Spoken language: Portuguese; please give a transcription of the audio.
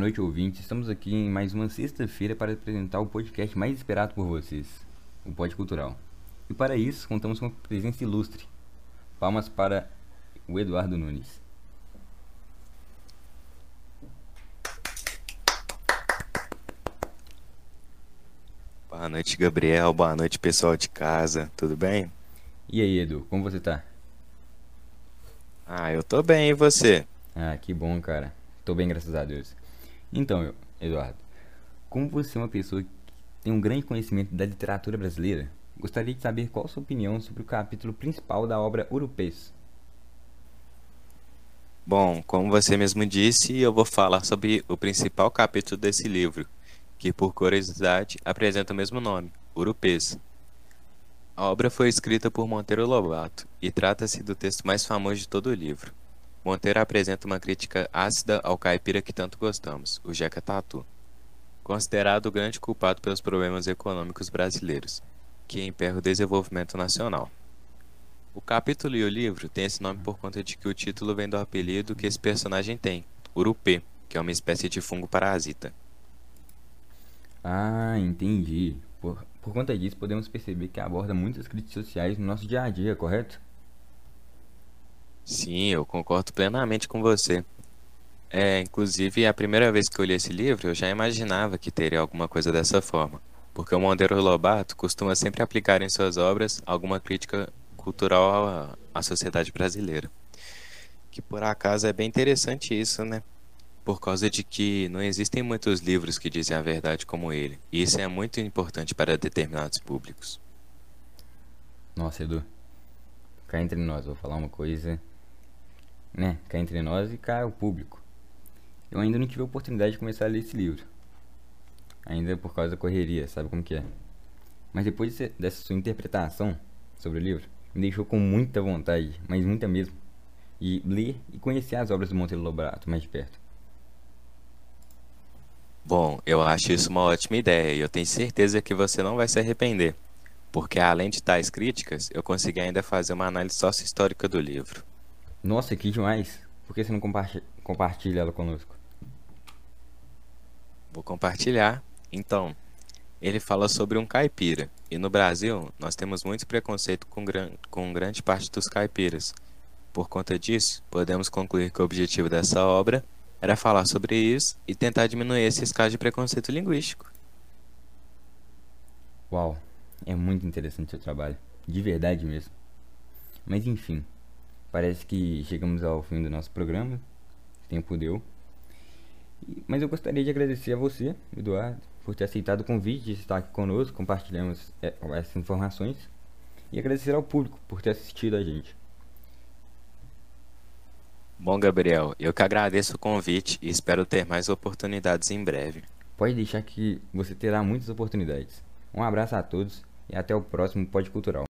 noite, ouvintes. Estamos aqui em mais uma sexta-feira para apresentar o podcast mais esperado por vocês, o Pod Cultural. E para isso, contamos com uma presença ilustre. Palmas para o Eduardo Nunes. Boa noite, Gabriel. Boa noite, pessoal de casa. Tudo bem? E aí, Edu, como você tá? Ah, eu tô bem, e você? Ah, que bom, cara. Tô bem, graças a Deus. Então, Eduardo, como você é uma pessoa que tem um grande conhecimento da literatura brasileira, gostaria de saber qual a sua opinião sobre o capítulo principal da obra Urupês. Bom, como você mesmo disse, eu vou falar sobre o principal capítulo desse livro, que por curiosidade apresenta o mesmo nome, Urupês. A obra foi escrita por Monteiro Lobato e trata-se do texto mais famoso de todo o livro. Monteiro apresenta uma crítica ácida ao caipira que tanto gostamos, o Jeca Tatu, considerado o grande culpado pelos problemas econômicos brasileiros, que emperra o desenvolvimento nacional. O capítulo e o livro têm esse nome por conta de que o título vem do apelido que esse personagem tem, Urupê, que é uma espécie de fungo parasita. Ah, entendi. Por, por conta disso, podemos perceber que aborda muitas críticas sociais no nosso dia a dia, correto? Sim, eu concordo plenamente com você. É, inclusive, a primeira vez que eu li esse livro, eu já imaginava que teria alguma coisa dessa forma, porque o Monteiro Lobato costuma sempre aplicar em suas obras alguma crítica cultural à, sociedade brasileira. Que por acaso é bem interessante isso, né? Por causa de que não existem muitos livros que dizem a verdade como ele, e isso é muito importante para determinados públicos. Nossa, Edu, cá entre nós, vou falar uma coisa né, cá entre nós e cá o público. Eu ainda não tive a oportunidade de começar a ler esse livro. Ainda por causa da correria, sabe como que é. Mas depois dessa sua interpretação sobre o livro, me deixou com muita vontade, mas muita mesmo, de ler e conhecer as obras do Monteiro Lobato mais de perto. Bom, eu acho isso uma ótima ideia e eu tenho certeza que você não vai se arrepender, porque além de tais críticas, eu consegui ainda fazer uma análise sócio-histórica do livro. Nossa, que demais! Por que você não compartilha, compartilha ela conosco? Vou compartilhar. Então, ele fala sobre um caipira. E no Brasil, nós temos muito preconceito com, gran com grande parte dos caipiras. Por conta disso, podemos concluir que o objetivo dessa obra era falar sobre isso e tentar diminuir esse casos de preconceito linguístico. Uau, é muito interessante o seu trabalho. De verdade mesmo. Mas enfim, Parece que chegamos ao fim do nosso programa. Tempo deu. Mas eu gostaria de agradecer a você, Eduardo, por ter aceitado o convite de estar aqui conosco, compartilhamos é, essas informações. E agradecer ao público por ter assistido a gente. Bom, Gabriel, eu que agradeço o convite e espero ter mais oportunidades em breve. Pode deixar que você terá muitas oportunidades. Um abraço a todos e até o próximo Pod Cultural.